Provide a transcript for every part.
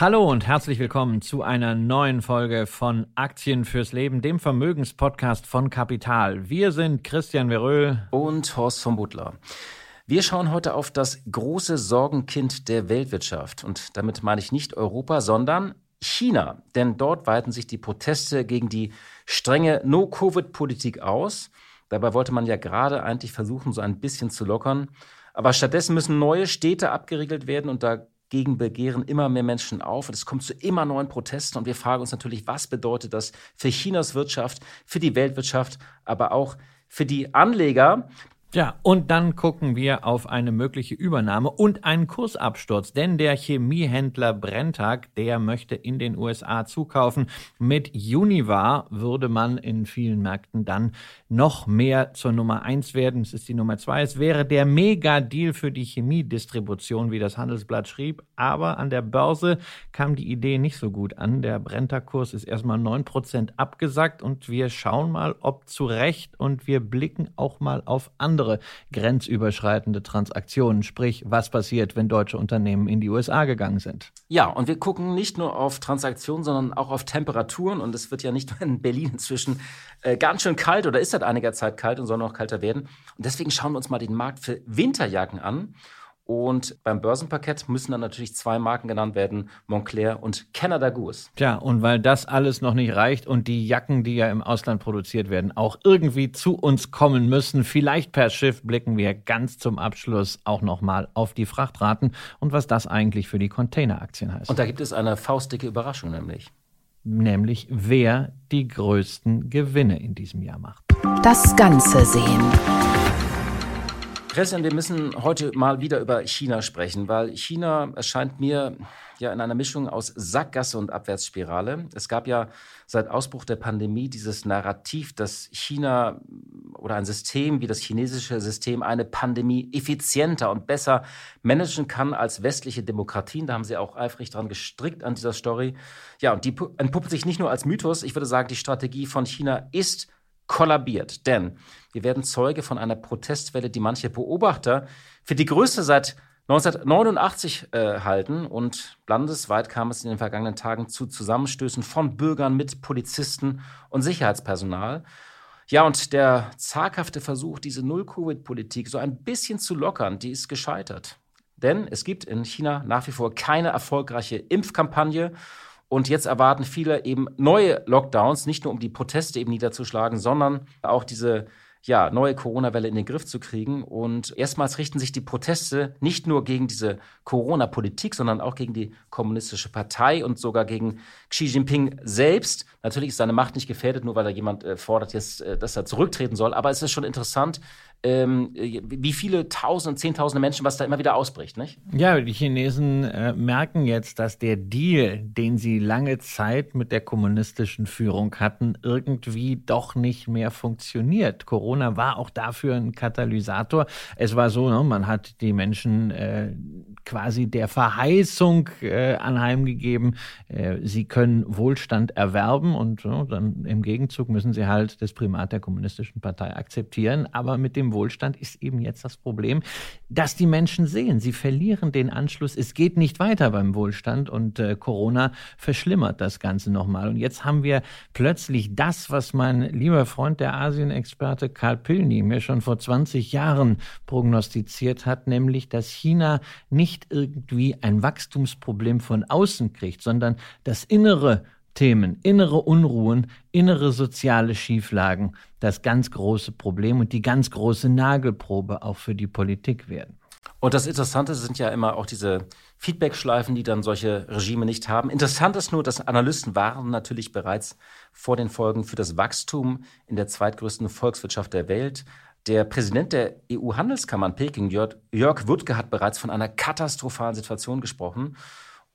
Hallo und herzlich willkommen zu einer neuen Folge von Aktien fürs Leben, dem Vermögenspodcast von Kapital. Wir sind Christian Veröhl und Horst von Butler. Wir schauen heute auf das große Sorgenkind der Weltwirtschaft. Und damit meine ich nicht Europa, sondern China. Denn dort weiten sich die Proteste gegen die strenge No-Covid-Politik aus. Dabei wollte man ja gerade eigentlich versuchen, so ein bisschen zu lockern. Aber stattdessen müssen neue Städte abgeriegelt werden und da Dagegen begehren immer mehr Menschen auf und es kommt zu immer neuen Protesten. Und wir fragen uns natürlich, was bedeutet das für Chinas Wirtschaft, für die Weltwirtschaft, aber auch für die Anleger. Ja, und dann gucken wir auf eine mögliche Übernahme und einen Kursabsturz, denn der Chemiehändler Brenntag, der möchte in den USA zukaufen. Mit Univar würde man in vielen Märkten dann noch mehr zur Nummer eins werden. Es ist die Nummer zwei. Es wäre der Mega-Deal für die Chemiedistribution, wie das Handelsblatt schrieb. Aber an der Börse kam die Idee nicht so gut an. Der Brenntag-Kurs ist erstmal neun Prozent abgesackt und wir schauen mal, ob zu Recht und wir blicken auch mal auf andere andere grenzüberschreitende Transaktionen, sprich was passiert, wenn deutsche Unternehmen in die USA gegangen sind. Ja, und wir gucken nicht nur auf Transaktionen, sondern auch auf Temperaturen. Und es wird ja nicht nur in Berlin inzwischen äh, ganz schön kalt oder ist seit einiger Zeit kalt und soll noch kalter werden. Und deswegen schauen wir uns mal den Markt für Winterjacken an. Und beim Börsenparkett müssen dann natürlich zwei Marken genannt werden, Montclair und Canada Goose. Tja, und weil das alles noch nicht reicht und die Jacken, die ja im Ausland produziert werden, auch irgendwie zu uns kommen müssen, vielleicht per Schiff, blicken wir ganz zum Abschluss auch nochmal auf die Frachtraten und was das eigentlich für die Containeraktien heißt. Und da gibt es eine faustdicke Überraschung nämlich. Nämlich, wer die größten Gewinne in diesem Jahr macht. Das Ganze sehen. Christian, wir müssen heute mal wieder über China sprechen, weil China erscheint mir ja in einer Mischung aus Sackgasse und Abwärtsspirale. Es gab ja seit Ausbruch der Pandemie dieses Narrativ, dass China oder ein System wie das chinesische System eine Pandemie effizienter und besser managen kann als westliche Demokratien. Da haben sie auch eifrig dran gestrickt an dieser Story. Ja, und die entpuppt sich nicht nur als Mythos. Ich würde sagen, die Strategie von China ist kollabiert. Denn wir werden Zeuge von einer Protestwelle, die manche Beobachter für die größte seit 1989 äh, halten. Und landesweit kam es in den vergangenen Tagen zu Zusammenstößen von Bürgern mit Polizisten und Sicherheitspersonal. Ja, und der zaghafte Versuch, diese Null-Covid-Politik so ein bisschen zu lockern, die ist gescheitert. Denn es gibt in China nach wie vor keine erfolgreiche Impfkampagne. Und jetzt erwarten viele eben neue Lockdowns, nicht nur um die Proteste eben niederzuschlagen, sondern auch diese ja, neue Corona-Welle in den Griff zu kriegen. Und erstmals richten sich die Proteste nicht nur gegen diese Corona-Politik, sondern auch gegen die kommunistische Partei und sogar gegen Xi Jinping selbst. Natürlich ist seine Macht nicht gefährdet, nur weil da jemand äh, fordert jetzt, äh, dass er zurücktreten soll. Aber es ist schon interessant, ähm, wie viele Tausende, Zehntausende Menschen, was da immer wieder ausbricht, nicht? Ja, die Chinesen äh, merken jetzt, dass der Deal, den sie lange Zeit mit der kommunistischen Führung hatten, irgendwie doch nicht mehr funktioniert. Corona war auch dafür ein Katalysator. Es war so, ne, man hat die Menschen äh, quasi der Verheißung äh, anheimgegeben, äh, sie können Wohlstand erwerben und äh, dann im Gegenzug müssen sie halt das Primat der kommunistischen Partei akzeptieren. Aber mit dem Wohlstand ist eben jetzt das Problem, dass die Menschen sehen, sie verlieren den Anschluss. Es geht nicht weiter beim Wohlstand und äh, Corona verschlimmert das Ganze nochmal. Und jetzt haben wir plötzlich das, was mein lieber Freund, der Asienexperte Karl Pilny, mir schon vor 20 Jahren prognostiziert hat, nämlich, dass China nicht nicht irgendwie ein Wachstumsproblem von außen kriegt, sondern das innere Themen, innere Unruhen, innere soziale Schieflagen, das ganz große Problem und die ganz große Nagelprobe auch für die Politik werden. Und das Interessante sind ja immer auch diese Feedbackschleifen, die dann solche Regime nicht haben. Interessant ist nur, dass Analysten waren natürlich bereits vor den Folgen für das Wachstum in der zweitgrößten Volkswirtschaft der Welt Der Präsident der EU-Handelskammer in Peking, Jörg, Wuttke, hat bereits von einer katastrophalen Situation gesprochen.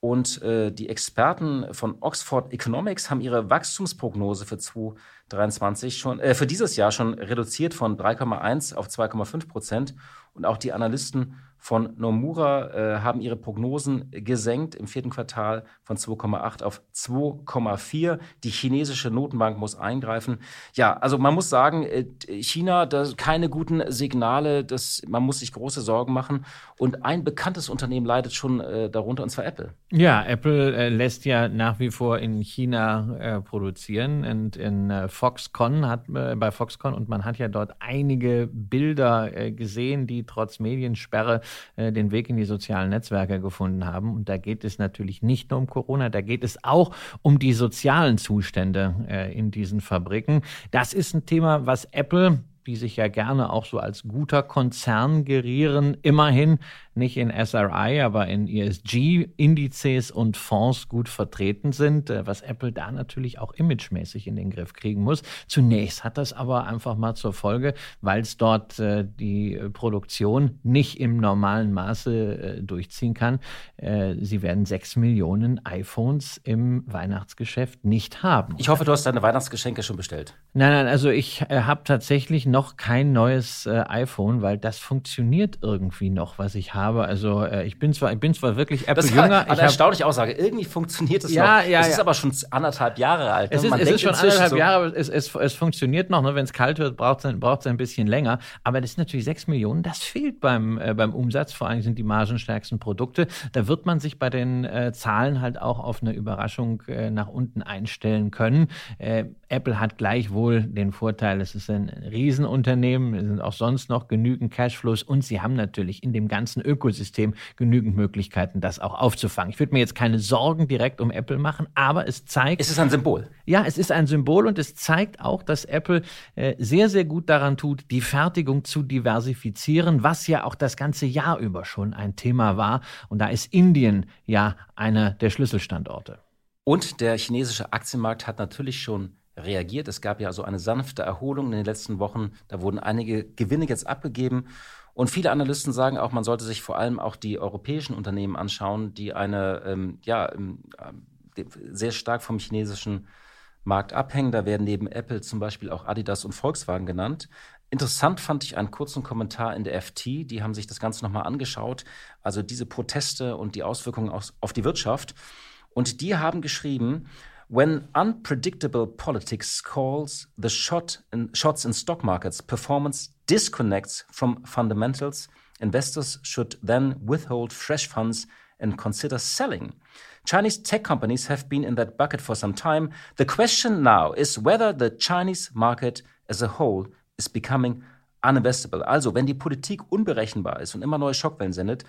Und äh, die Experten von Oxford Economics haben ihre Wachstumsprognose für 2023 schon, äh, für dieses Jahr schon reduziert von 3,1 auf 2,5 Prozent. Und auch die Analysten von Nomura äh, haben ihre Prognosen gesenkt im vierten Quartal von 2,8 auf 2,4. Die chinesische Notenbank muss eingreifen. Ja, also man muss sagen, äh, China, da keine guten Signale, das, man muss sich große Sorgen machen. Und ein bekanntes Unternehmen leidet schon äh, darunter, und zwar Apple. Ja, Apple äh, lässt ja nach wie vor in China äh, produzieren und in äh, Foxconn hat bei Foxconn und man hat ja dort einige Bilder gesehen, die trotz Mediensperre äh, den Weg in die sozialen Netzwerke gefunden haben. Und da geht es natürlich nicht nur um Corona, da geht es auch um die sozialen Zustände äh, in diesen Fabriken. Das ist ein Thema, was Apple die sich ja gerne auch so als guter Konzern gerieren, immerhin nicht in SRI, aber in ESG-Indizes und Fonds gut vertreten sind, äh, was Apple da natürlich auch imagemäßig in den Griff kriegen muss. Zunächst hat das aber einfach mal zur Folge, weil es dort äh, die Produktion nicht im normalen Maße äh, durchziehen kann. Äh, sie werden sechs Millionen iPhones im Weihnachtsgeschäft nicht haben. Ich hoffe, du hast deine Weihnachtsgeschenke schon bestellt. Nein, nein, also ich äh, habe tatsächlich noch kein neues äh, iPhone, weil das funktioniert irgendwie noch, was ich habe. Also äh, ich bin zwar, ich bin zwar wirklich Apple-Jünger. Eine erstaunliche Aussage. Irgendwie funktioniert es ja, noch. Ja, es ist ja. aber schon anderthalb Jahre alt. Ne? Es ist, es ist schon anderthalb so Jahre, aber es, es, es funktioniert noch. Ne? Wenn es kalt wird, braucht es braucht's ein bisschen länger. Aber das ist natürlich sechs Millionen. Das fehlt beim, äh, beim Umsatz. Vor allem sind die margenstärksten Produkte. Da wird man sich bei den äh, Zahlen halt auch auf eine Überraschung äh, nach unten einstellen können. Äh, Apple hat gleichwohl den Vorteil, es ist ein Riesenunternehmen, es sind auch sonst noch genügend Cashflows und sie haben natürlich in dem ganzen Ökosystem genügend Möglichkeiten, das auch aufzufangen. Ich würde mir jetzt keine Sorgen direkt um Apple machen, aber es zeigt. Es ist ein Symbol. Ja, es ist ein Symbol und es zeigt auch, dass Apple äh, sehr, sehr gut daran tut, die Fertigung zu diversifizieren, was ja auch das ganze Jahr über schon ein Thema war. Und da ist Indien ja einer der Schlüsselstandorte. Und der chinesische Aktienmarkt hat natürlich schon reagiert. Es gab ja also eine sanfte Erholung in den letzten Wochen. Da wurden einige Gewinne jetzt abgegeben. Und viele Analysten sagen auch, man sollte sich vor allem auch die europäischen Unternehmen anschauen, die eine, ähm, ja, ähm, sehr stark vom chinesischen Markt abhängen. Da werden neben Apple zum Beispiel auch Adidas und Volkswagen genannt. Interessant fand ich einen kurzen Kommentar in der FT. Die haben sich das Ganze nochmal angeschaut. Also diese Proteste und die Auswirkungen auf die Wirtschaft. Und die haben geschrieben, When unpredictable politics calls the shot in, shots in stock markets, performance disconnects from fundamentals. Investors should then withhold fresh funds and consider selling. Chinese tech companies have been in that bucket for some time. The question now is whether the Chinese market as a whole is becoming uninvestable. Also, wenn die Politik unberechenbar ist und immer neue Schockwellen sendet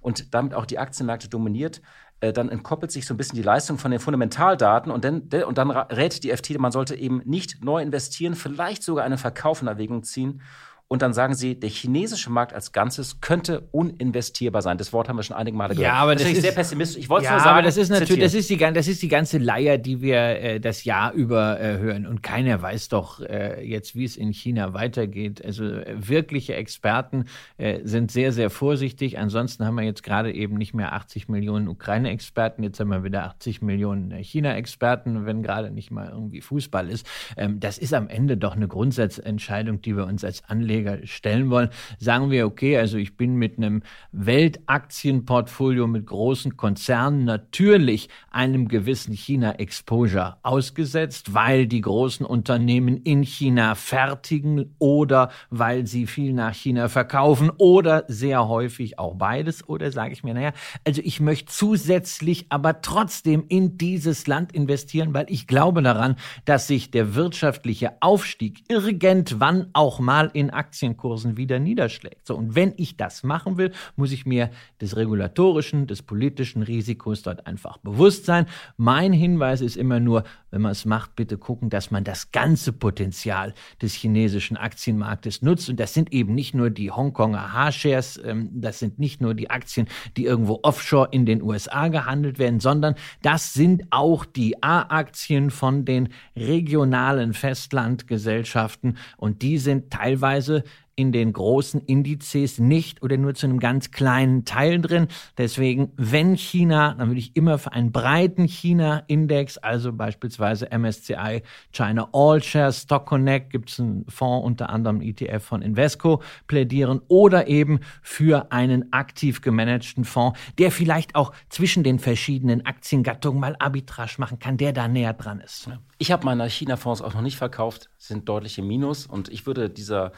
und damit auch die Aktienmärkte dominiert, dann entkoppelt sich so ein bisschen die Leistung von den Fundamentaldaten und dann, und dann rät die FT, man sollte eben nicht neu investieren, vielleicht sogar einen Verkauf in Erwägung ziehen und dann sagen sie, der chinesische Markt als Ganzes könnte uninvestierbar sein. Das Wort haben wir schon einige Male gehört. Ja, aber das, das ist sehr pessimistisch. Ich wollte ja, nur sagen, aber das ist natürlich, das ist die das ist die ganze Leier, die wir äh, das Jahr über äh, hören und keiner weiß doch äh, jetzt, wie es in China weitergeht. Also äh, wirkliche Experten äh, sind sehr sehr vorsichtig. Ansonsten haben wir jetzt gerade eben nicht mehr 80 Millionen Ukraine-Experten, jetzt haben wir wieder 80 Millionen äh, China-Experten, wenn gerade nicht mal irgendwie Fußball ist. Ähm, das ist am Ende doch eine Grundsatzentscheidung, die wir uns als Anleger Anleger stellen wollen, sagen wir, okay, also ich bin mit einem Weltaktienportfolio mit großen Konzernen natürlich einem gewissen China-Exposure ausgesetzt, weil die großen Unternehmen in China fertigen oder weil sie viel nach China verkaufen oder sehr häufig auch beides. Oder sage ich mir, naja, also ich möchte zusätzlich aber trotzdem in dieses Land investieren, weil ich glaube daran, dass sich der wirtschaftliche Aufstieg irgendwann auch mal in Aktienkursen wieder niederschlägt. So, und wenn ich das machen will, muss ich mir des regulatorischen, des politischen Risikos dort einfach bewusst sein. Mein Hinweis ist immer nur, wenn man es macht, bitte gucken, dass man das ganze Potenzial des chinesischen Aktienmarktes nutzt. Und das sind eben nicht nur die Hongkonger H-Shares, ähm, das sind nicht nur die Aktien, die irgendwo offshore in den USA gehandelt werden, sondern das sind auch die A-Aktien von den regionalen Festlandgesellschaften und die sind teilweise in den großen Indizes nicht oder nur zu einem ganz kleinen Teil drin. Deswegen, wenn China, dann würde ich immer für einen breiten China-Index, also beispielsweise MSCI China All Shares, Stock Connect, gibt es einen Fonds, unter anderem ETF von Invesco, plädieren oder eben für einen aktiv gemanagten Fonds, der vielleicht auch zwischen den verschiedenen Aktiengattungen mal Arbitrage machen kann, der da näher dran ist. Ich habe meine China-Fonds auch noch nicht verkauft, sind deutlich im Minus und ich würde dieser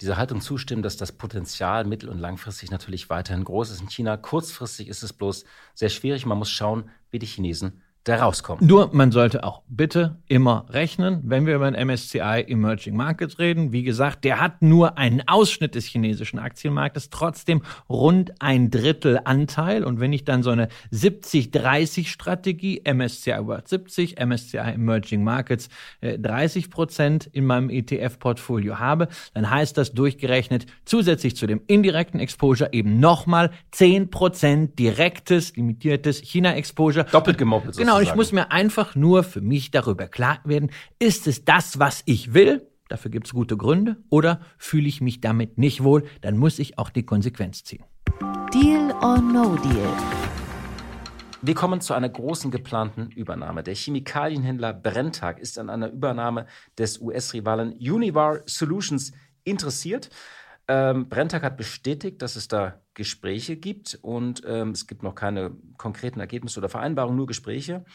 dieser Haltung zustimmen, dass das Potenzial mittel- und langfristig natürlich weiterhin groß ist in China. Kurzfristig ist es bloß sehr schwierig. Man muss schauen, wie die Chinesen da rauskommen. Nur, man sollte auch bitte immer rechnen, wenn wir über den MSCI Emerging Markets reden. Wie gesagt, der hat nur einen Ausschnitt des chinesischen Aktienmarktes, trotzdem rund ein Drittel Anteil. Und wenn ich dann so eine 70-30-Strategie, MSCI World 70, MSCI Emerging Markets äh, 30 Prozent in meinem ETF-Portfolio habe, dann heißt das durchgerechnet zusätzlich zu dem indirekten Exposure eben nochmal 10 Prozent direktes, limitiertes China-Exposure. Doppelt gemoppelt. Genau, und ich muss mir einfach nur für mich darüber klar werden, ist es das, was ich will? Dafür gibt es gute Gründe. Oder fühle ich mich damit nicht wohl? Dann muss ich auch die Konsequenz ziehen. Deal or No Deal? Wir kommen zu einer großen geplanten Übernahme. Der Chemikalienhändler Brenntag ist an einer Übernahme des US-Rivalen Univar Solutions interessiert. Ähm, Brenntag hat bestätigt, dass es da Gespräche gibt und ähm, es gibt noch keine konkreten Ergebnisse oder Vereinbarungen, nur Gespräche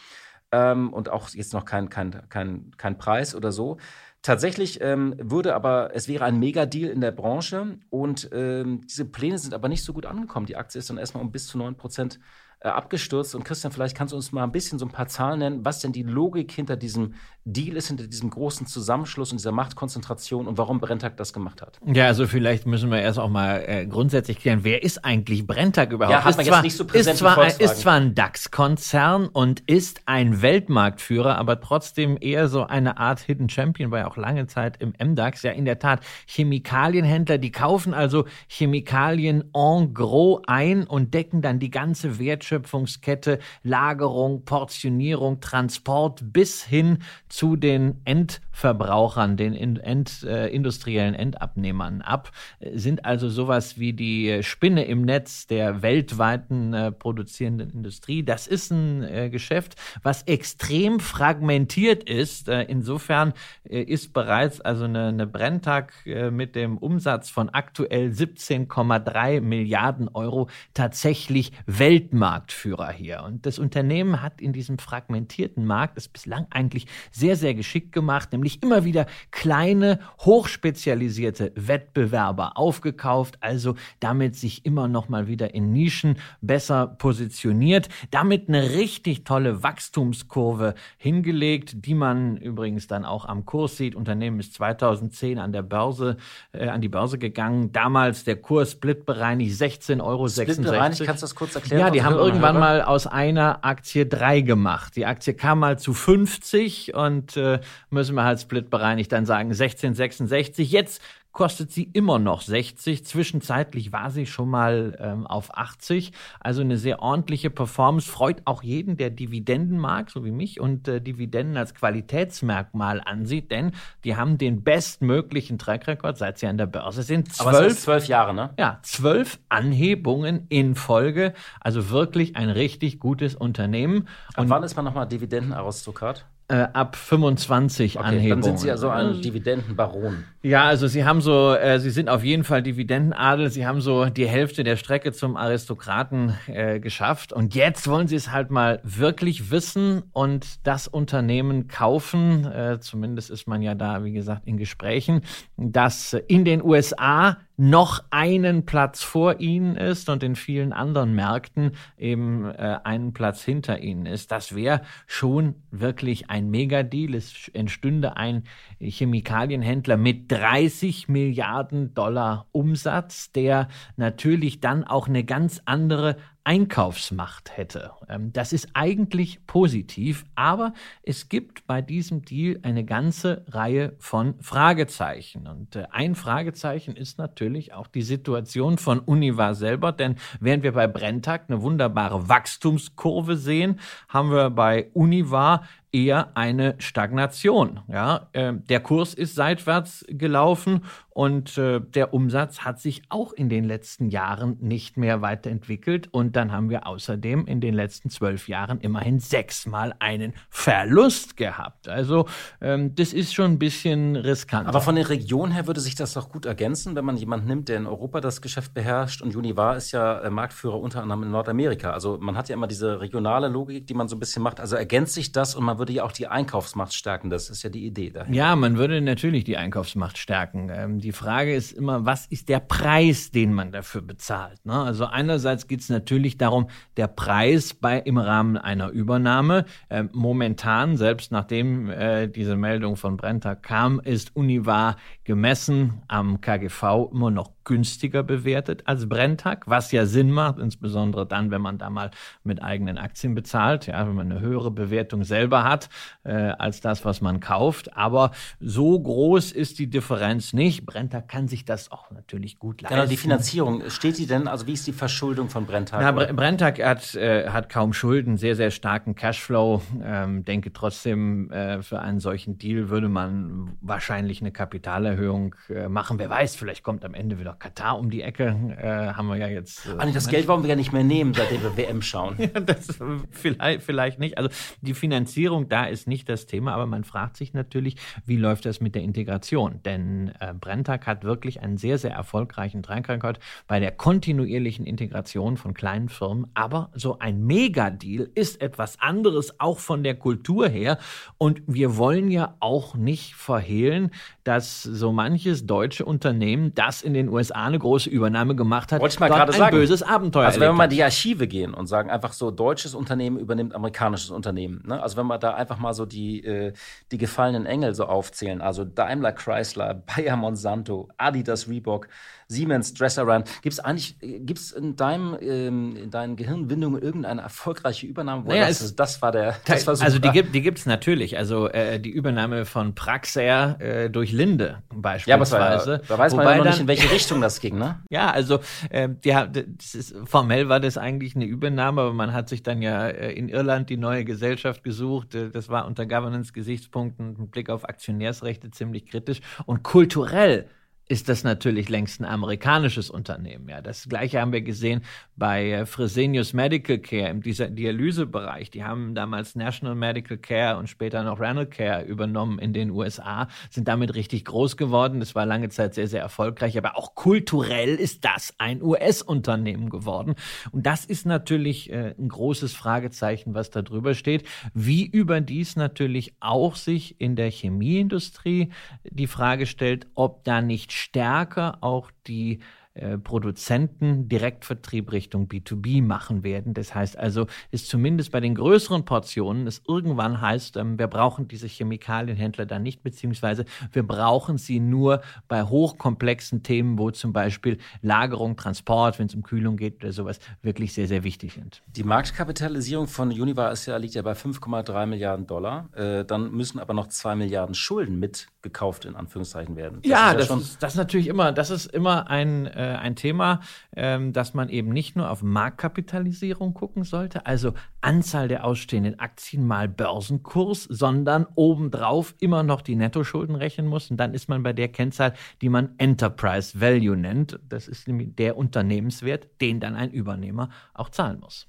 ähm, und auch jetzt noch kein, kein, kein, kein Preis oder so. Tatsächlich ähm, würde aber, es wäre ein Megadeal in der Branche und ähm, diese Pläne sind aber nicht so gut angekommen. Die Aktie ist dann erstmal um bis zu 9 Prozent äh, abgestürzt. Und Christian, vielleicht kannst du uns mal ein bisschen so ein paar Zahlen nennen, was denn die Logik hinter diesem Deal ist, hinter diesem großen Zusammenschluss und dieser Machtkonzentration und warum Brenntag das gemacht hat. Ja, also vielleicht müssen wir erst auch mal äh, grundsätzlich klären, wer ist eigentlich Brenntag überhaupt? Ja, hat man ist jetzt zwar, nicht so präsent ist zwar, ist zwar ein DAX-Konzern und ist ein Weltmarktführer, aber trotzdem eher so eine Art Hidden Champion, war ja auch lange Zeit im MDAX. Ja, in der Tat, Chemikalienhändler, die kaufen also Chemikalien en gros ein und decken dann die ganze Wertschöpfung Wertschöpfungskette, Lagerung, Portionierung, Transport bis hin zu den Endverbrauchern, den End, äh, industriellen Endabnehmern ab, sind also sowas wie die Spinne im Netz der weltweiten äh, produzierenden Industrie. Das ist ein äh, Geschäft, was extrem fragmentiert ist. Äh, insofern äh, ist bereits also eine, eine Brenntag äh, mit dem Umsatz von aktuell 17,3 Milliarden Euro tatsächlich Weltmarkt. Marktführer hier. Und das Unternehmen hat in diesem fragmentierten Markt es bislang eigentlich sehr, sehr geschickt gemacht, nämlich immer wieder kleine, hochspezialisierte Wettbewerber aufgekauft, also damit sich immer noch mal wieder in Nischen besser positioniert, damit eine richtig tolle Wachstumskurve hingelegt, die man übrigens dann auch am Kurs sieht. Unternehmen ist 2010 an der Börse, äh, an die Börse gegangen. Damals der Kurs splitbereinigt 16,66 Euro. Splitbereinigt, kannst du das kurz erklären? Ja, die haben irgendwann mal aus einer Aktie drei gemacht. Die Aktie kam mal zu 50 und äh, müssen wir halt splitbereinigt dann sagen 1666. Jetzt kostet sie immer noch 60. Zwischenzeitlich war sie schon mal ähm, auf 80. Also eine sehr ordentliche Performance. Freut auch jeden, der Dividenden mag, so wie mich, und äh, Dividenden als Qualitätsmerkmal ansieht, denn die haben den bestmöglichen Track Record, seit sie an der Börse sind. Zwölf, Aber es zwölf Jahre, ne? Ja, zwölf Anhebungen in Folge. Also wirklich ein richtig gutes Unternehmen. Und wann ist man nochmal Dividendenaristokrat? Äh, ab 25 okay, Anhebungen. Dann sind Sie ja so ein Dividendenbaron. Ja, also Sie haben so, äh, Sie sind auf jeden Fall Dividendenadel. Sie haben so die Hälfte der Strecke zum Aristokraten äh, geschafft. Und jetzt wollen Sie es halt mal wirklich wissen und das Unternehmen kaufen. Äh, zumindest ist man ja da, wie gesagt, in Gesprächen, dass in den USA noch einen Platz vor ihnen ist und in vielen anderen Märkten eben äh, einen Platz hinter ihnen ist. Das wäre schon wirklich ein Megadeal. Es entstünde ein Chemikalienhändler mit 30 Milliarden Dollar Umsatz, der natürlich dann auch eine ganz andere Einkaufsmacht hätte. Ähm, das ist eigentlich positiv, aber es gibt bei diesem Deal eine ganze Reihe von Fragezeichen. Und äh, ein Fragezeichen ist natürlich auch die Situation von Univar selber, denn während wir bei Brenntag eine wunderbare Wachstumskurve sehen, haben wir bei Univar eher eine Stagnation. Ja, äh, der Kurs ist seitwärts gelaufen und äh, der Umsatz hat sich auch in den letzten Jahren nicht mehr weiterentwickelt. Und dann haben wir außerdem in den letzten zwölf Jahren immerhin sechsmal einen Verlust gehabt. Also ähm, das ist schon ein bisschen riskant. Aber von der Region her würde sich das doch gut ergänzen, wenn man jemanden nimmt, der in Europa das Geschäft beherrscht. Und Univar ist ja äh, Marktführer unter anderem in Nordamerika. Also man hat ja immer diese regionale Logik, die man so ein bisschen macht. Also ergänzt sich das und man würde ja auch die Einkaufsmacht stärken. Das ist ja die Idee dahinter. Ja, man würde natürlich die Einkaufsmacht stärken. Ähm, die Frage ist immer, was ist der Preis, den man dafür bezahlt? Ne? Also einerseits geht es natürlich darum, der Preis bei im Rahmen einer Übernahme. Äh, momentan, selbst nachdem äh, diese Meldung von Brenta kam, ist Univar gemessen am KGV immer noch günstiger bewertet als Brenntag, was ja Sinn macht, insbesondere dann, wenn man da mal mit eigenen Aktien bezahlt, ja, wenn man eine höhere Bewertung selber hat äh, als das, was man kauft. Aber so groß ist die Differenz nicht. Brenntag kann sich das auch natürlich gut leisten. Genau, die Finanzierung, steht die denn, also wie ist die Verschuldung von Brenntag? Na, Brenntag hat, äh, hat kaum Schulden, sehr, sehr starken Cashflow. Ähm, denke trotzdem, äh, für einen solchen Deal würde man wahrscheinlich eine Kapitalerhöhung äh, machen. Wer weiß, vielleicht kommt am Ende wieder Katar um die Ecke, äh, haben wir ja jetzt. Äh, ah, das Geld wollen wir ja nicht mehr nehmen, seitdem wir WM schauen. ja, das vielleicht, vielleicht nicht. Also die Finanzierung da ist nicht das Thema, aber man fragt sich natürlich, wie läuft das mit der Integration? Denn äh, Brenntag hat wirklich einen sehr, sehr erfolgreichen Track Record bei der kontinuierlichen Integration von kleinen Firmen. Aber so ein Megadeal ist etwas anderes, auch von der Kultur her. Und wir wollen ja auch nicht verhehlen, dass so manches deutsche Unternehmen, das in den USA eine große Übernahme gemacht hat, Wollte ich mal gerade ein sagen. böses Abenteuer Also wenn wir mal die Archive gehen und sagen einfach so, deutsches Unternehmen übernimmt amerikanisches Unternehmen. Ne? Also wenn wir da einfach mal so die, äh, die gefallenen Engel so aufzählen, also Daimler Chrysler, Bayer Monsanto, Adidas Reebok, Siemens, Dresser-Run. Gibt es eigentlich, gibt es in deinem, ähm, in deinen Gehirnwindungen irgendeine erfolgreiche Übernahme? Naja, das, es, das war der, das war super. Also die gibt, die gibt's natürlich. Also äh, die Übernahme von Praxair äh, durch Linde beispielsweise. Ja, aber war, da weiß man ja noch nicht, in welche Richtung das ging, ne? ja, also äh, ja, das ist, formell war das eigentlich eine Übernahme, aber man hat sich dann ja äh, in Irland die neue Gesellschaft gesucht. Äh, das war unter Governance-Gesichtspunkten mit Blick auf Aktionärsrechte ziemlich kritisch und kulturell ist das natürlich längst ein amerikanisches Unternehmen. Ja, das Gleiche haben wir gesehen bei äh, Fresenius Medical Care im Dialysebereich. Die haben damals National Medical Care und später noch Renal Care übernommen in den USA, sind damit richtig groß geworden. Das war lange Zeit sehr, sehr erfolgreich. Aber auch kulturell ist das ein US-Unternehmen geworden. Und das ist natürlich äh, ein großes Fragezeichen, was da drüber steht. Wie überdies natürlich auch sich in der Chemieindustrie die Frage stellt, ob da nicht stärker auch die äh, Produzenten Direktvertrieb Richtung B2B machen werden. Das heißt also, ist zumindest bei den größeren Portionen es irgendwann heißt, ähm, wir brauchen diese Chemikalienhändler dann nicht, beziehungsweise wir brauchen sie nur bei hochkomplexen Themen, wo zum Beispiel Lagerung, Transport, wenn es um Kühlung geht oder sowas, wirklich sehr, sehr wichtig sind. Die Marktkapitalisierung von Univar ist ja, liegt ja bei 5,3 Milliarden Dollar. Äh, dann müssen aber noch 2 Milliarden Schulden mitgekauft, in Anführungszeichen, werden. Das ja, ist ja das, ist, das ist natürlich immer, das ist immer ein äh, ein Thema, ähm, dass man eben nicht nur auf Marktkapitalisierung gucken sollte, also Anzahl der ausstehenden Aktien mal Börsenkurs, sondern obendrauf immer noch die Nettoschulden rechnen muss. Und dann ist man bei der Kennzahl, die man Enterprise Value nennt. Das ist nämlich der Unternehmenswert, den dann ein Übernehmer auch zahlen muss.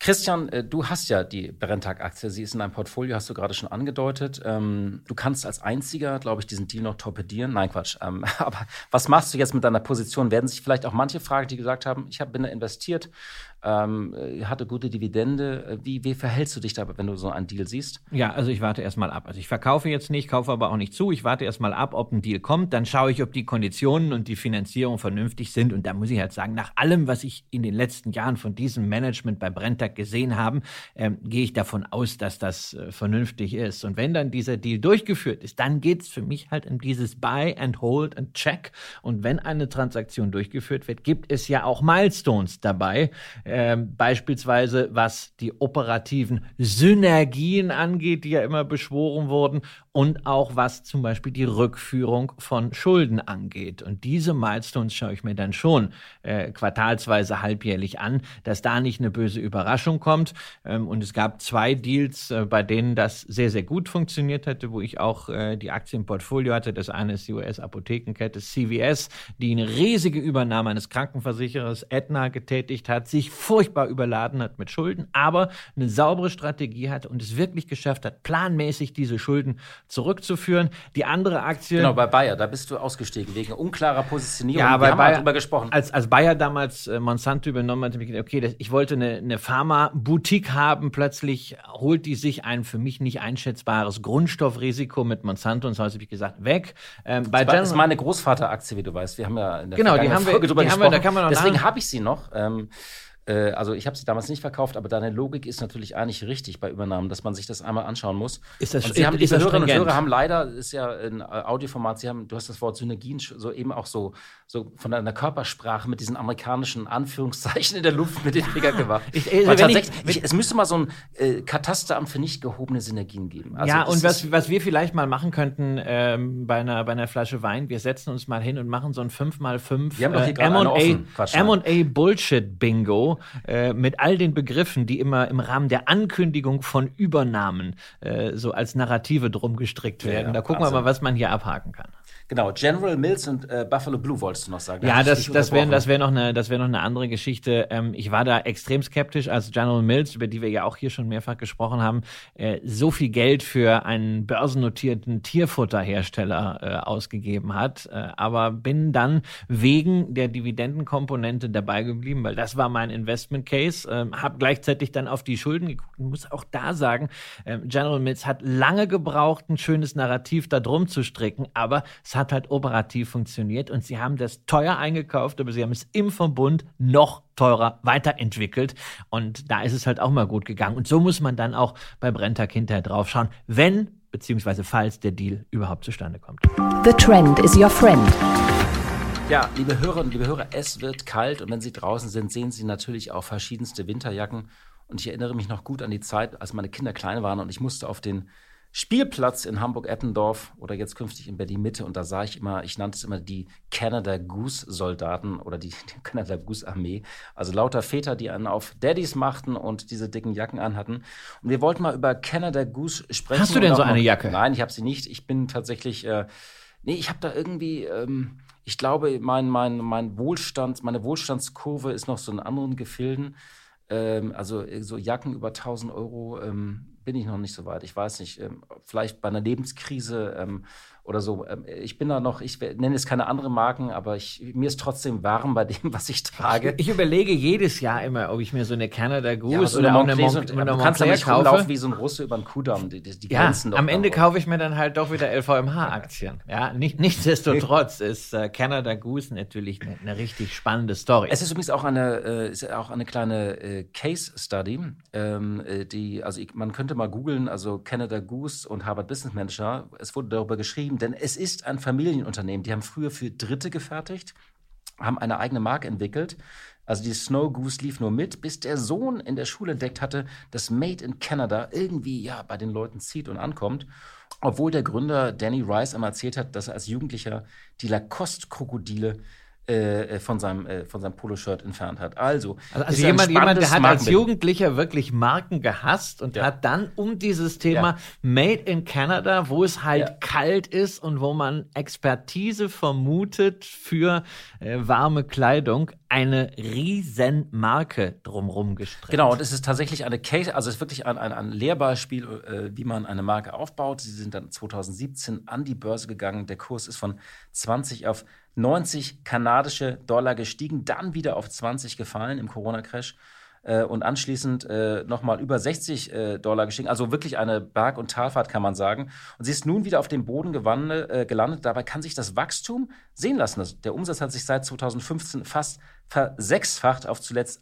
Christian, äh, du hast ja die Brenntag-Aktie. Sie ist in deinem Portfolio, hast du gerade schon angedeutet. Ähm, du kannst als einziger, glaube ich, diesen Deal noch torpedieren. Nein, Quatsch. Ähm, aber was machst du jetzt mit deiner Position? Werden sich vielleicht auch manche fragen, die gesagt haben, ich bin da investiert, ähm, hatte gute Dividende. Wie, wie verhältst du dich da, wenn du so einen Deal siehst? Ja, also ich warte erstmal ab. Also ich verkaufe jetzt nicht, kaufe aber auch nicht zu. Ich warte erstmal ab, ob ein Deal kommt. Dann schaue ich, ob die Konditionen und die Finanzierung vernünftig sind. Und da muss ich halt sagen, nach allem, was ich in den letzten Jahren von diesem Management bei Brenntag gesehen habe, ähm, gehe ich davon aus, dass das äh, vernünftig ist. Und wenn dann dieser Deal durchgeführt ist, dann geht es für mich halt um dieses Buy and Hold and Check. Und wenn eine Transaktion durchgeführt wird, gibt es ja auch Milestones dabei äh, beispielsweise was die operativen Synergien angeht, die ja immer beschworen wurden, und auch was zum Beispiel die Rückführung von Schulden angeht. Und diese Milestones schaue ich mir dann schon äh, quartalsweise halbjährlich an, dass da nicht eine böse Überraschung Überraschung kommt. Ähm, und es gab zwei Deals, äh, bei denen das sehr, sehr gut funktioniert hatte, wo ich auch äh, die Aktien im Portfolio hatte. Das eine ist die US-Apothekenkette CVS, die eine riesige Übernahme eines Krankenversicherers Aetna getätigt hat, sich furchtbar überladen hat mit Schulden, aber eine saubere Strategie hat und es wirklich geschafft hat, planmäßig diese Schulden zurückzuführen. Die andere Aktie. Genau, bei Bayer, da bist du ausgestiegen wegen unklarer Positionierung. Ja, bei Bayer, darüber gesprochen. Als, als Bayer damals äh, Monsanto übernommen hat, habe ich gedacht, okay, das, ich wollte eine, eine Pharma-Boutique haben. Plötzlich holt die sich ein für mich nicht einschätzbares Grundstoffrisiko mit Monsanto und so habe ich gesagt, weg. Ähm, bei das, ist meine Großvateraktie, wie du weißt. Wir haben ja in der genau, die haben Folge wir, drüber gesprochen. Wir, da kann man noch Deswegen habe ich sie noch. Ähm, äh, also ich habe sie damals nicht verkauft, aber deine Logik ist natürlich eigentlich richtig bei Übernahmen, dass man sich das einmal anschauen muss. Ist das, und Sie haben, diese Hörerinnen und Hörer haben leider, ist ja ein Audioformat, Sie haben, du hast das Wort Synergien so eben auch so, so von deiner Körpersprache mit diesen amerikanischen Anführungszeichen in der Luft mit den Finger gemacht. ich, also tatsächlich, ich, ich, es müsste mal so ein äh, Katasteramt für nicht gehobene Synergien geben. Also ja, und was, was wir vielleicht mal machen könnten ähm, bei, einer, bei einer Flasche Wein, wir setzen uns mal hin und machen so ein 5x5 wir haben doch hier äh, äh, mit all den Begriffen, die immer im Rahmen der Ankündigung von Übernahmen äh, so als Narrative drum gestrickt werden. Ja, da gucken Wahnsinn. wir mal, was man hier abhaken kann. Genau, General Mills und äh, Buffalo Blue wolltest du noch sagen. Da ja, das, das wäre das wär noch, eine, wär noch eine andere Geschichte. Ähm, ich war da extrem skeptisch, als General Mills, über die wir ja auch hier schon mehrfach gesprochen haben, äh, so viel Geld für einen börsennotierten Tierfutterhersteller äh, ausgegeben hat. Äh, aber bin dann wegen der Dividendenkomponente dabei geblieben, weil das war mein Investment Case. Ähm, habe gleichzeitig dann auf die Schulden geguckt und muss auch da sagen, ähm, General Mills hat lange gebraucht, ein schönes Narrativ da drum zu stricken, aber es hat halt operativ funktioniert und sie haben das teuer eingekauft, aber sie haben es im Verbund noch teurer weiterentwickelt und da ist es halt auch mal gut gegangen und so muss man dann auch bei Brenntag hinterher drauf schauen, wenn beziehungsweise falls der Deal überhaupt zustande kommt. The Trend is your friend. Ja, liebe Hörerinnen und liebe Hörer, es wird kalt und wenn Sie draußen sind, sehen Sie natürlich auch verschiedenste Winterjacken. Und ich erinnere mich noch gut an die Zeit, als meine Kinder klein waren und ich musste auf den Spielplatz in Hamburg-Eppendorf oder jetzt künftig in Berlin-Mitte. Und da sah ich immer, ich nannte es immer die Canada Goose-Soldaten oder die, die Canada Goose-Armee. Also lauter Väter, die einen auf Daddys machten und diese dicken Jacken anhatten. Und wir wollten mal über Canada Goose sprechen. Hast du denn so eine Jacke? Nein, ich habe sie nicht. Ich bin tatsächlich, äh, nee, ich habe da irgendwie, ähm, ich glaube, mein, mein, mein Wohlstand, meine Wohlstandskurve ist noch so in anderen Gefilden. Ähm, also so Jacken über 1000 Euro. Ähm, bin ich noch nicht so weit. Ich weiß nicht, ähm, vielleicht bei einer Lebenskrise ähm, oder so. Ähm, ich bin da noch, ich nenne jetzt keine anderen Marken, aber ich, mir ist trotzdem warm bei dem, was ich trage. Ich, ich überlege jedes Jahr immer, ob ich mir so eine Canada Goose ja, so oder eine Moncler, eine, Mon eine du kannst nicht kaufe. wie so ein Russe über den Kudamm. Die, die, die ja, am Ende kaufe ich mir dann halt doch wieder LVMH-Aktien. Ja, nicht, nichtsdestotrotz ist äh, Canada Goose natürlich eine, eine, richtig spannende Story. Es ist übrigens auch eine, äh, ist auch eine kleine äh, Case Study, ähm, äh, die, also ich, man könnte mal googeln, also Canada Goose und Harvard Business Manager. Es wurde darüber geschrieben, denn es ist ein Familienunternehmen. Die haben früher für Dritte gefertigt, haben eine eigene Marke entwickelt. Also die Snow Goose lief nur mit, bis der Sohn in der Schule entdeckt hatte, dass Made in Canada irgendwie ja bei den Leuten zieht und ankommt. Obwohl der Gründer Danny Rice einmal erzählt hat, dass er als Jugendlicher die Lacoste-Krokodile äh, äh, von seinem, äh, von seinem Poloshirt entfernt hat. Also, also, also jemand, jemand, der hat als Jugendlicher wirklich Marken gehasst und ja. hat dann um dieses Thema ja. Made in Canada, wo es halt ja. kalt ist und wo man Expertise vermutet für äh, warme Kleidung, eine riesen Marke drumherum gestrickt. Genau, und es ist tatsächlich eine Case, also es ist wirklich ein, ein, ein Lehrbeispiel, äh, wie man eine Marke aufbaut. Sie sind dann 2017 an die Börse gegangen. Der Kurs ist von 20 auf 90 kanadische Dollar gestiegen, dann wieder auf 20 gefallen im Corona-Crash äh, und anschließend äh, nochmal über 60 äh, Dollar gestiegen. Also wirklich eine Berg- und Talfahrt, kann man sagen. Und sie ist nun wieder auf dem Boden gewandelt, äh, gelandet. Dabei kann sich das Wachstum sehen lassen. Der Umsatz hat sich seit 2015 fast versechsfacht auf zuletzt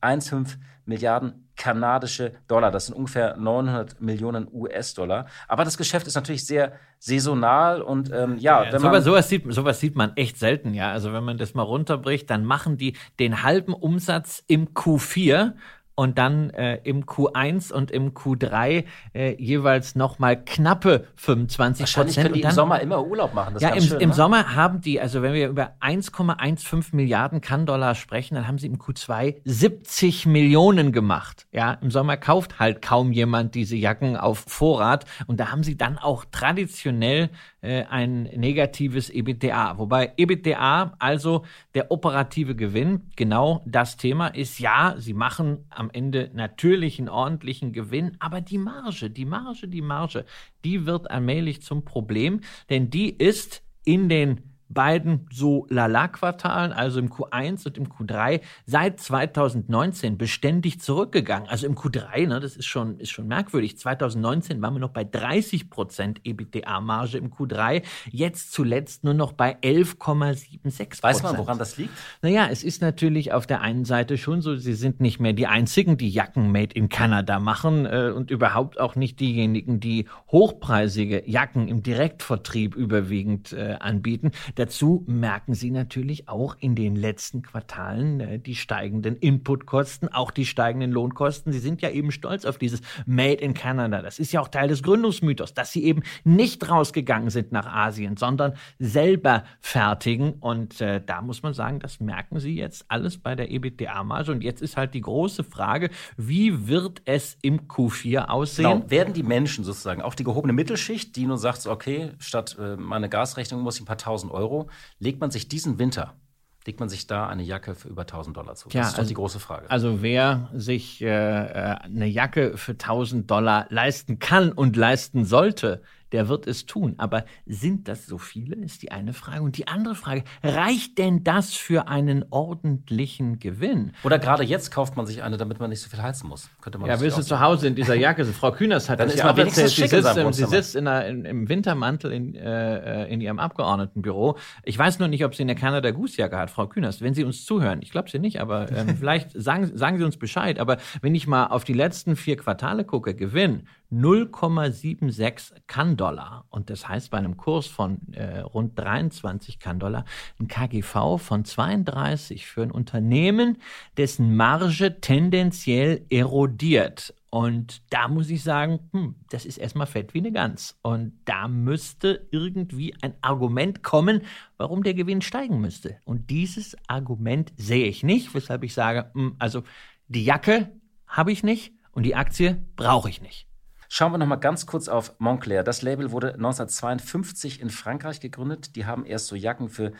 1,15 Milliarden kanadische Dollar. Das sind ungefähr 900 Millionen US-Dollar. Aber das Geschäft ist natürlich sehr saisonal und ähm, ja, ja wenn man sowas, sieht, sowas sieht man echt selten, ja. Also wenn man das mal runterbricht, dann machen die den halben Umsatz im Q4 und dann äh, im Q1 und im Q3 äh, jeweils nochmal knappe 25 Wahrscheinlich können die im Sommer immer Urlaub machen. Das ja, im, schön, im ne? Sommer haben die, also wenn wir über 1,15 Milliarden Kann-Dollar sprechen, dann haben sie im Q2 70 Millionen gemacht. Ja, im Sommer kauft halt kaum jemand diese Jacken auf Vorrat und da haben sie dann auch traditionell äh, ein negatives EBITDA. Wobei EBITDA, also der operative Gewinn, genau das Thema ist. Ja, sie machen am Ende natürlich einen ordentlichen Gewinn, aber die Marge, die Marge, die Marge, die wird allmählich zum Problem, denn die ist in den beiden so Lala-Quartalen, also im Q1 und im Q3, seit 2019 beständig zurückgegangen. Also im Q3, ne, das ist schon, ist schon merkwürdig. 2019 waren wir noch bei 30 Prozent EBITDA-Marge im Q3, jetzt zuletzt nur noch bei 11,76 Prozent. Weiß man, woran das liegt? Naja, es ist natürlich auf der einen Seite schon so, sie sind nicht mehr die einzigen, die Jacken made in Kanada machen äh, und überhaupt auch nicht diejenigen, die hochpreisige Jacken im Direktvertrieb überwiegend äh, anbieten. Dazu merken Sie natürlich auch in den letzten Quartalen äh, die steigenden Inputkosten, auch die steigenden Lohnkosten. Sie sind ja eben stolz auf dieses Made in Canada. Das ist ja auch Teil des Gründungsmythos, dass Sie eben nicht rausgegangen sind nach Asien, sondern selber fertigen. Und äh, da muss man sagen, das merken Sie jetzt alles bei der EBITDA-Marge. Und jetzt ist halt die große Frage, wie wird es im Q4 aussehen? Genau. Werden die Menschen sozusagen, auch die gehobene Mittelschicht, die nun sagt, okay, statt äh, meine Gasrechnung muss ich ein paar tausend Euro Euro. Legt man sich diesen Winter, legt man sich da eine Jacke für über 1000 Dollar zu? Das ja, ist doch also, die große Frage. Also wer sich äh, äh eine Jacke für 1000 Dollar leisten kann und leisten sollte, der wird es tun. Aber sind das so viele, ist die eine Frage. Und die andere Frage, reicht denn das für einen ordentlichen Gewinn? Oder gerade jetzt kauft man sich eine, damit man nicht so viel heizen muss. Könnte man ja, willst du zu Hause in dieser Jacke sind? Frau Kühners hat Dann das ja auch erzählt. Sie sitzt, im, sie sitzt in einer, in, im Wintermantel in, äh, in ihrem Abgeordnetenbüro. Ich weiß nur nicht, ob sie eine Canada Goose Jacke hat, Frau Kühners. Wenn Sie uns zuhören, ich glaube Sie nicht, aber ähm, vielleicht sagen, sagen Sie uns Bescheid. Aber wenn ich mal auf die letzten vier Quartale gucke, Gewinn 0,76 Kann-Dollar. Und das heißt bei einem Kurs von äh, rund 23 Kann-Dollar ein KGV von 32 für ein Unternehmen, dessen Marge tendenziell erodiert. Und da muss ich sagen, hm, das ist erstmal fett wie eine Gans. Und da müsste irgendwie ein Argument kommen, warum der Gewinn steigen müsste. Und dieses Argument sehe ich nicht, weshalb ich sage, hm, also die Jacke habe ich nicht und die Aktie brauche ich nicht. Schauen wir noch mal ganz kurz auf Montclair. Das Label wurde 1952 in Frankreich gegründet. Die haben erst so Jacken für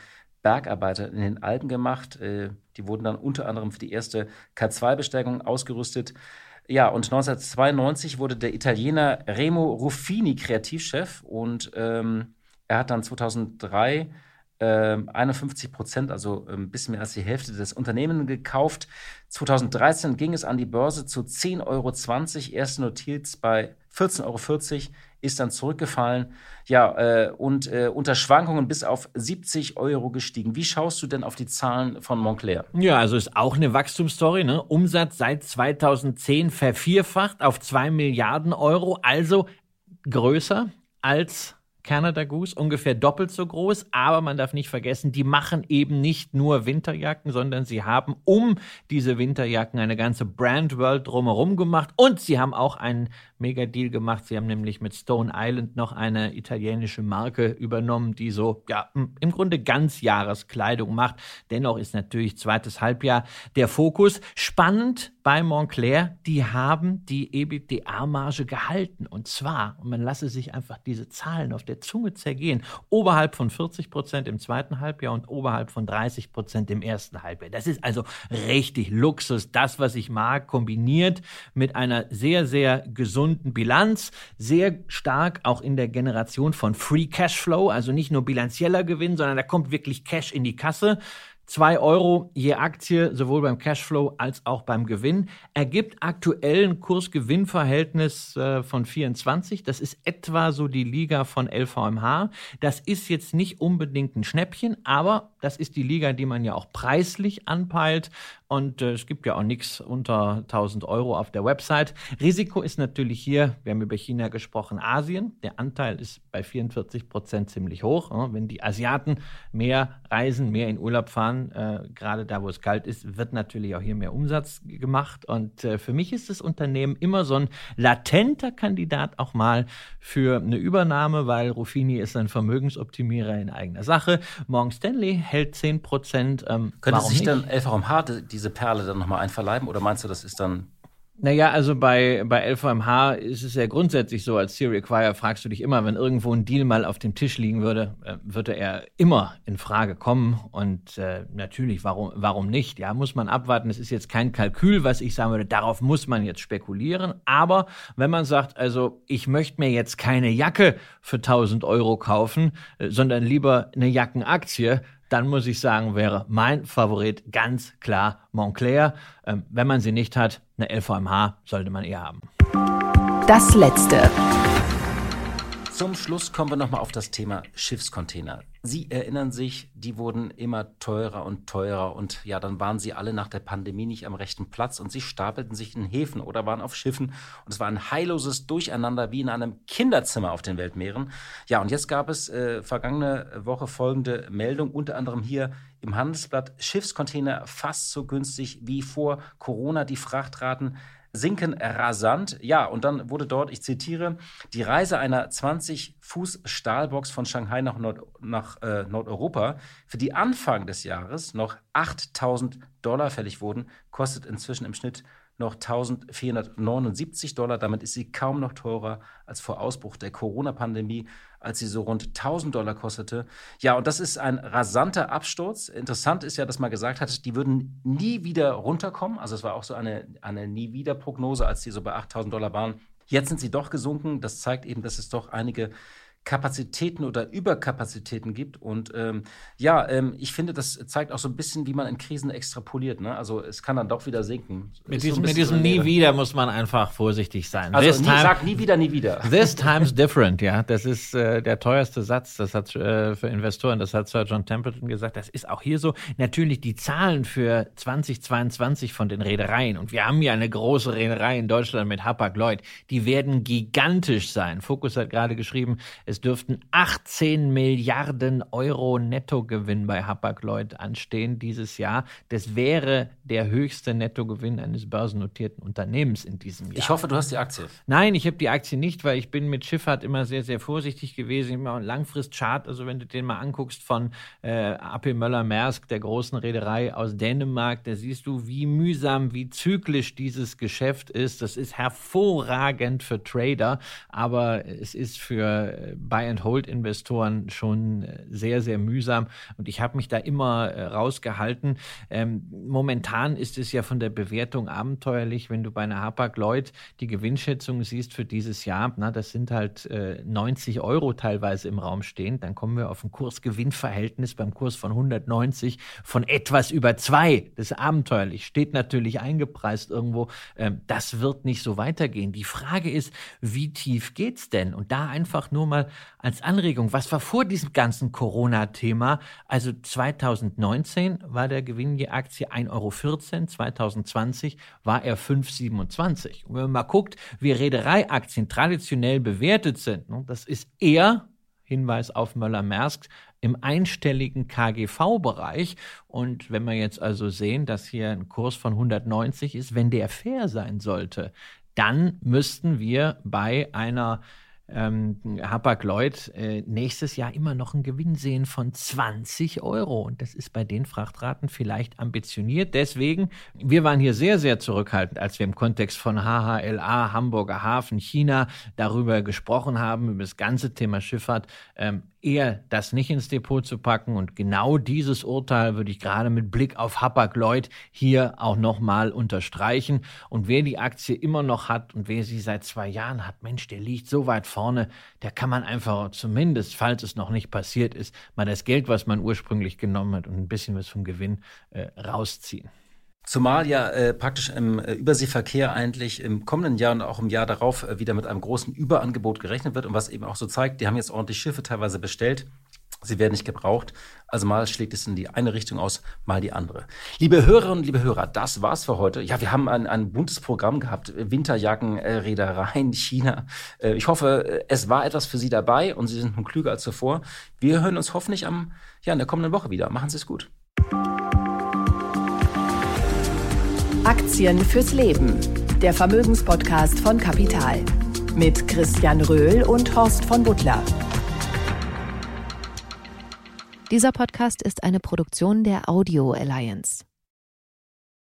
Bergarbeiter in den Alpen gemacht. Äh, die wurden dann unter anderem für die erste K2-Besteigung ausgerüstet. Ja, und 1992 wurde der Italiener Remo Ruffini Kreativchef und ähm, er hat dann 2003 51 ähm, Prozent, also ein bisschen mehr als die Hälfte des Unternehmens gekauft. 2013 ging es an die Börse zu 10,20 Euro. Erste notiert bei 14,40 Euro, ist dann zurückgefallen. Ja, äh, und äh, unter Schwankungen bis auf 70 Euro gestiegen. Wie schaust du denn auf die Zahlen von Montclair? Ja, also ist auch eine Wachstumsstory. Ne? Umsatz seit 2010 vervierfacht auf 2 Milliarden Euro, also größer als Canada Goose, ungefähr doppelt so groß. Aber man darf nicht vergessen, die machen eben nicht nur Winterjacken, sondern sie haben um diese Winterjacken eine ganze Brand World drumherum gemacht. Und sie haben auch einen Mega-Deal gemacht. Sie haben nämlich mit Stone Island noch eine italienische Marke übernommen, die so, ja, im Grunde Ganzjahreskleidung macht. Dennoch ist natürlich zweites Halbjahr der Fokus. Spannend bei Montclair, die haben die EBITDA-Marge gehalten. Und zwar, und man lasse sich einfach diese Zahlen auf der Zunge zergehen, oberhalb von 40 Prozent im zweiten Halbjahr und oberhalb von 30 Prozent im ersten Halbjahr. Das ist also richtig Luxus. Das, was ich mag, kombiniert mit einer sehr, sehr gesunden Bilanz, sehr stark auch in der Generation von Free Cashflow, also nicht nur bilanzieller Gewinn, sondern da kommt wirklich Cash in die Kasse. 2 Euro je Aktie, sowohl beim Cashflow als auch beim Gewinn, ergibt aktuell ein Kurs-Gewinn-Verhältnis äh, von 24. Das ist etwa so die Liga von LVMH. Das ist jetzt nicht unbedingt ein Schnäppchen, aber das ist die Liga, die man ja auch preislich anpeilt. Und äh, es gibt ja auch nichts unter 1000 Euro auf der Website. Risiko ist natürlich hier, wir haben über China gesprochen, Asien. Der Anteil ist bei 44 Prozent ziemlich hoch. Wenn die Asiaten mehr reisen, mehr in Urlaub fahren, fahren, äh, gerade da, wo es kalt ist, wird natürlich auch hier mehr Umsatz gemacht. Und äh, für mich ist das Unternehmen immer so ein latenter Kandidat auch mal für eine Übernahme, weil Ruffini ist ein Vermögensoptimierer in eigener Sache. Morgan Stanley hält 10 Prozent. Ähm, Könnte sich nicht? dann LVMH diese Perle dann nochmal einverleiben oder meinst du, das ist dann naja, also bei, bei LVMH ist es ja grundsätzlich so, als Serial Acquire fragst du dich immer, wenn irgendwo ein Deal mal auf dem Tisch liegen würde, äh, würde er immer in Frage kommen. Und äh, natürlich, warum, warum nicht? Ja, muss man abwarten. Es ist jetzt kein Kalkül, was ich sagen würde, darauf muss man jetzt spekulieren. Aber wenn man sagt, also ich möchte mir jetzt keine Jacke für 1000 Euro kaufen, äh, sondern lieber eine Jackenaktie, dann muss ich sagen, wäre mein Favorit ganz klar Montclair. Ähm, wenn man sie nicht hat, eine LVMH sollte man eher haben. Das letzte. Zum Schluss kommen wir nochmal auf das Thema Schiffscontainer. Sie erinnern sich, die wurden immer teurer und teurer und ja, dann waren sie alle nach der Pandemie nicht am rechten Platz und sie stapelten sich in Häfen oder waren auf Schiffen und es war ein heilloses Durcheinander wie in einem Kinderzimmer auf den Weltmeeren. Ja, und jetzt gab es äh, vergangene Woche folgende Meldung, unter anderem hier im Handelsblatt Schiffscontainer fast so günstig wie vor Corona. Die Frachtraten sinken rasant. Ja, und dann wurde dort, ich zitiere, die Reise einer 20-Fuß-Stahlbox von Shanghai nach, Nord nach äh, Nordeuropa, für die Anfang des Jahres noch 8000 Dollar fällig wurden, kostet inzwischen im Schnitt noch 1479 Dollar. Damit ist sie kaum noch teurer als vor Ausbruch der Corona-Pandemie als sie so rund 1000 Dollar kostete. Ja, und das ist ein rasanter Absturz. Interessant ist ja, dass man gesagt hat, die würden nie wieder runterkommen. Also es war auch so eine, eine Nie-Wieder-Prognose, als die so bei 8000 Dollar waren. Jetzt sind sie doch gesunken. Das zeigt eben, dass es doch einige Kapazitäten oder Überkapazitäten gibt. Und ähm, ja, ähm, ich finde, das zeigt auch so ein bisschen, wie man in Krisen extrapoliert. Ne? Also es kann dann doch wieder sinken. Mit diesem, so mit diesem Nie wieder muss man einfach vorsichtig sein. Also nie, time, sag nie wieder, nie wieder. This time's different, ja. Das ist äh, der teuerste Satz. Das hat äh, für Investoren, das hat Sir John Templeton gesagt. Das ist auch hier so. Natürlich die Zahlen für 2022 von den Reedereien. Und wir haben ja eine große Reederei in Deutschland mit Hapag-Lloyd. Die werden gigantisch sein. Focus hat gerade geschrieben, es es dürften 18 Milliarden Euro Nettogewinn bei Hapag-Lloyd anstehen dieses Jahr. Das wäre der höchste Nettogewinn eines börsennotierten Unternehmens in diesem Jahr. Ich hoffe, du hast die Aktie. Nein, ich habe die Aktie nicht, weil ich bin mit Schifffahrt immer sehr, sehr vorsichtig gewesen. Immer ein Langfristchart, also wenn du den mal anguckst von äh, AP Möller-Maersk, der großen Reederei aus Dänemark, da siehst du, wie mühsam, wie zyklisch dieses Geschäft ist. Das ist hervorragend für Trader, aber es ist für äh, Buy-and-Hold-Investoren schon äh, sehr, sehr mühsam. Und ich habe mich da immer äh, rausgehalten. Ähm, momentan ist es ja von der Bewertung abenteuerlich, wenn du bei einer Hapag-Lloyd die Gewinnschätzung siehst für dieses Jahr. Na, das sind halt äh, 90 Euro teilweise im Raum stehen. Dann kommen wir auf ein Kurs-Gewinn-Verhältnis beim Kurs von 190 von etwas über zwei. Das ist abenteuerlich. Steht natürlich eingepreist irgendwo. Ähm, das wird nicht so weitergehen. Die Frage ist, wie tief geht's denn? Und da einfach nur mal als Anregung, was war vor diesem ganzen Corona-Thema? Also 2019 war der Gewinn je Aktie 1,14 Euro, 2020 war er 5,27. Und wenn man mal guckt, wie Reedereiaktien traditionell bewertet sind, ne, das ist eher Hinweis auf Möller-Maersk, im einstelligen KGV-Bereich. Und wenn wir jetzt also sehen, dass hier ein Kurs von 190 ist, wenn der fair sein sollte, dann müssten wir bei einer ähm, Hapag-Lloyd äh, nächstes Jahr immer noch einen Gewinn sehen von 20 Euro. Und das ist bei den Frachtraten vielleicht ambitioniert. Deswegen, wir waren hier sehr, sehr zurückhaltend, als wir im Kontext von HHLA, Hamburger Hafen, China darüber gesprochen haben, über das ganze Thema Schifffahrt. Ähm, eher das nicht ins Depot zu packen. Und genau dieses Urteil würde ich gerade mit Blick auf Hapag-Lloyd hier auch nochmal unterstreichen. Und wer die Aktie immer noch hat und wer sie seit zwei Jahren hat, Mensch, der liegt so weit vorne, der kann man einfach zumindest, falls es noch nicht passiert ist, mal das Geld, was man ursprünglich genommen hat und ein bisschen was vom Gewinn äh, rausziehen. Zumal ja äh, praktisch im äh, Überseeverkehr eigentlich im kommenden Jahr und auch im Jahr darauf äh, wieder mit einem großen Überangebot gerechnet wird und was eben auch so zeigt, die haben jetzt ordentlich Schiffe teilweise bestellt. Sie werden nicht gebraucht. Also mal schlägt es in die eine Richtung aus, mal die andere. Liebe Hörerinnen und liebe Hörer, das war's für heute. Ja, wir haben ein, ein buntes Programm gehabt. Winterjacken, äh, Reedereien, China. Äh, ich hoffe, äh, es war etwas für Sie dabei und Sie sind nun klüger als zuvor. Wir hören uns hoffentlich am, ja, in der kommenden Woche wieder. Machen Sie es gut. Aktien fürs Leben. Der Vermögenspodcast von Kapital. Mit Christian Röhl und Horst von Butler. Dieser Podcast ist eine Produktion der Audio Alliance.